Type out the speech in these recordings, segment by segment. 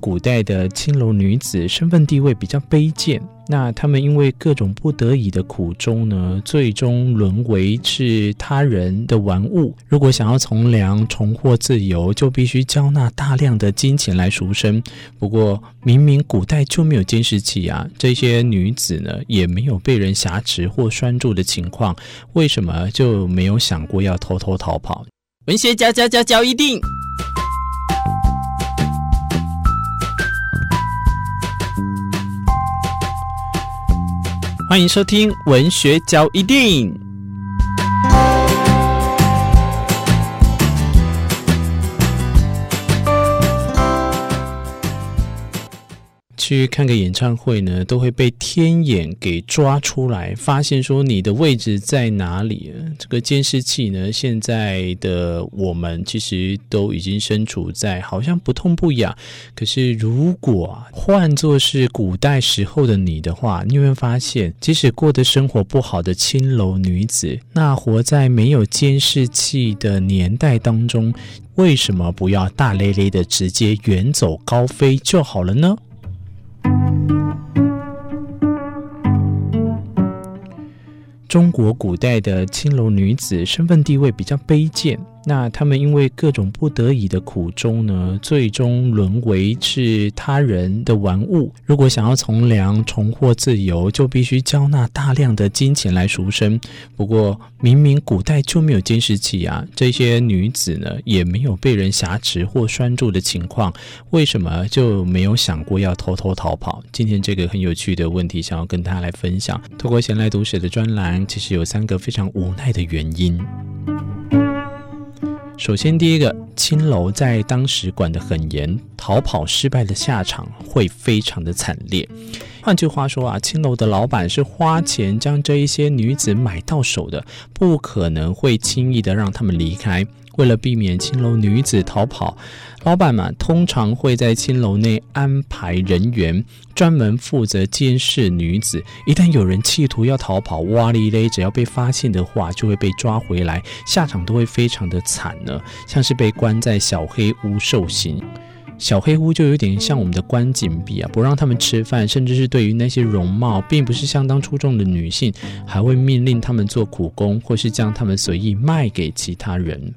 古代的青楼女子身份地位比较卑贱，那她们因为各种不得已的苦衷呢，最终沦为是他人的玩物。如果想要从良、重获自由，就必须交纳大量的金钱来赎身。不过，明明古代就没有监视器啊，这些女子呢也没有被人挟持或拴住的情况，为什么就没有想过要偷偷逃跑？文学嚼嚼嚼嚼一定。欢迎收听文学交易电影。去看个演唱会呢，都会被天眼给抓出来，发现说你的位置在哪里。这个监视器呢，现在的我们其实都已经身处在好像不痛不痒。可是如果换作是古代时候的你的话，你会发现，即使过得生活不好的青楼女子，那活在没有监视器的年代当中，为什么不要大咧咧的直接远走高飞就好了呢？中国古代的青楼女子身份地位比较卑贱。那他们因为各种不得已的苦衷呢，最终沦为是他人的玩物。如果想要从良、重获自由，就必须交纳大量的金钱来赎身。不过，明明古代就没有监视器啊，这些女子呢也没有被人挟持或拴住的情况，为什么就没有想过要偷偷逃跑？今天这个很有趣的问题，想要跟大家来分享。透过闲来读史的专栏，其实有三个非常无奈的原因。首先，第一个，青楼在当时管得很严，逃跑失败的下场会非常的惨烈。换句话说啊，青楼的老板是花钱将这一些女子买到手的，不可能会轻易的让他们离开。为了避免青楼女子逃跑，老板们通常会在青楼内安排人员，专门负责监视女子。一旦有人企图要逃跑，哇哩嘞，只要被发现的话，就会被抓回来，下场都会非常的惨呢，像是被关在小黑屋受刑。小黑屋就有点像我们的关禁闭啊，不让他们吃饭，甚至是对于那些容貌并不是相当出众的女性，还会命令他们做苦工，或是将他们随意卖给其他人。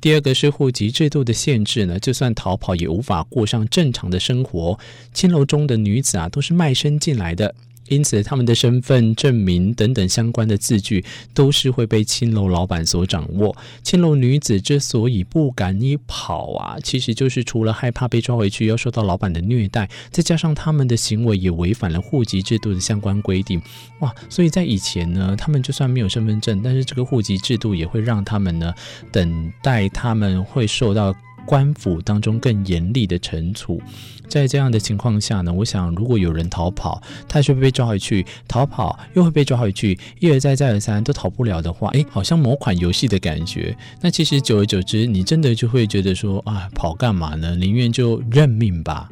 第二个是户籍制度的限制呢，就算逃跑也无法过上正常的生活。青楼中的女子啊，都是卖身进来的。因此，他们的身份证明等等相关的字据都是会被青楼老板所掌握。青楼女子之所以不敢一跑啊，其实就是除了害怕被抓回去要受到老板的虐待，再加上他们的行为也违反了户籍制度的相关规定。哇，所以在以前呢，他们就算没有身份证，但是这个户籍制度也会让他们呢等待他们会受到。官府当中更严厉的惩处，在这样的情况下呢，我想如果有人逃跑，他就会被抓回去；逃跑又会被抓回去，一而再再而三都逃不了的话，诶，好像某款游戏的感觉。那其实久而久之，你真的就会觉得说啊，跑干嘛呢？宁愿就认命吧。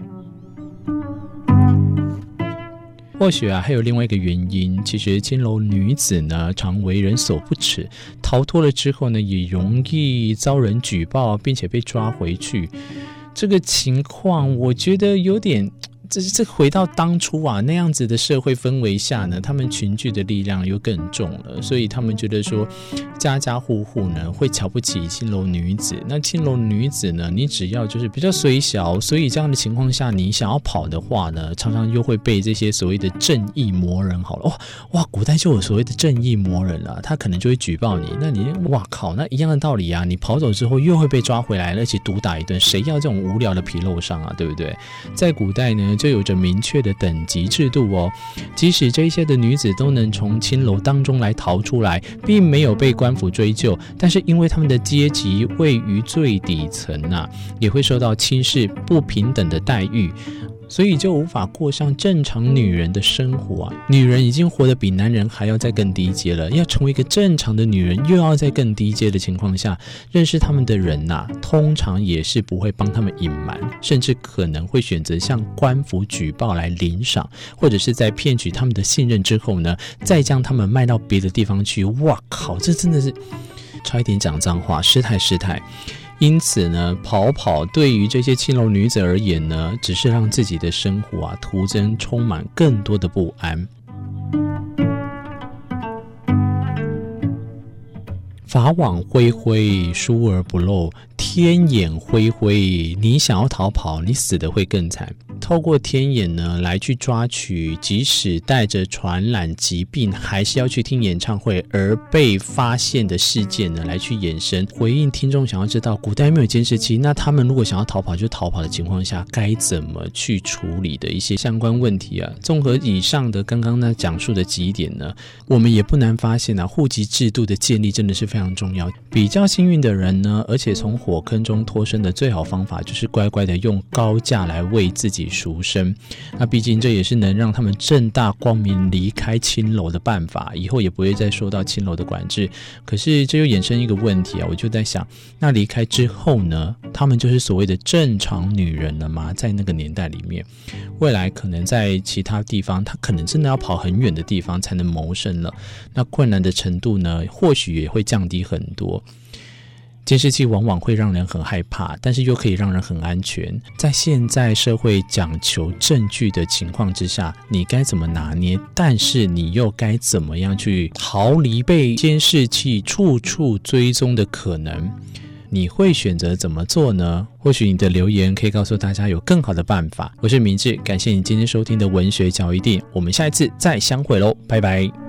或许啊，还有另外一个原因，其实青楼女子呢，常为人所不齿，逃脱了之后呢，也容易遭人举报，并且被抓回去。这个情况，我觉得有点。这这回到当初啊，那样子的社会氛围下呢，他们群聚的力量又更重了，所以他们觉得说，家家户户呢会瞧不起青楼女子。那青楼女子呢，你只要就是比较虽小，所以这样的情况下，你想要跑的话呢，常常又会被这些所谓的正义魔人好了，哇哇，古代就有所谓的正义魔人了，他可能就会举报你。那你哇靠，那一样的道理啊，你跑走之后又会被抓回来，而且毒打一顿，谁要这种无聊的皮肉伤啊，对不对？在古代呢。就有着明确的等级制度哦，即使这些的女子都能从青楼当中来逃出来，并没有被官府追究，但是因为他们的阶级位于最底层啊，也会受到轻视、不平等的待遇。所以就无法过上正常女人的生活啊！女人已经活得比男人还要再更低阶了，要成为一个正常的女人，又要在更低阶的情况下认识他们的人呐、通常也是不会帮他们隐瞒，甚至可能会选择向官府举报来领赏，或者是在骗取他们的信任之后呢，再将他们卖到别的地方去。哇靠，这真的是差一点讲脏话，失态失态。因此呢，跑跑对于这些青楼女子而言呢，只是让自己的生活啊徒增充满更多的不安。法网恢恢，疏而不漏；天眼恢恢，你想要逃跑，你死的会更惨。透过天眼呢，来去抓取，即使带着传染疾病，还是要去听演唱会而被发现的事件呢，来去延伸回应听众想要知道，古代没有监视器，那他们如果想要逃跑就逃跑的情况下，该怎么去处理的一些相关问题啊？综合以上的刚刚呢讲述的几点呢，我们也不难发现啊，户籍制度的建立真的是非常重要。比较幸运的人呢，而且从火坑中脱身的最好方法，就是乖乖的用高价来为自己赎身，那毕竟这也是能让他们正大光明离开青楼的办法，以后也不会再受到青楼的管制。可是这又衍生一个问题啊，我就在想，那离开之后呢？他们就是所谓的正常女人了吗？在那个年代里面，未来可能在其他地方，她可能真的要跑很远的地方才能谋生了。那困难的程度呢，或许也会降低很多。监视器往往会让人很害怕，但是又可以让人很安全。在现在社会讲求证据的情况之下，你该怎么拿捏？但是你又该怎么样去逃离被监视器处处追踪的可能？你会选择怎么做呢？或许你的留言可以告诉大家有更好的办法。我是明智，感谢你今天收听的文学交易电影，我们下一次再相会喽，拜拜。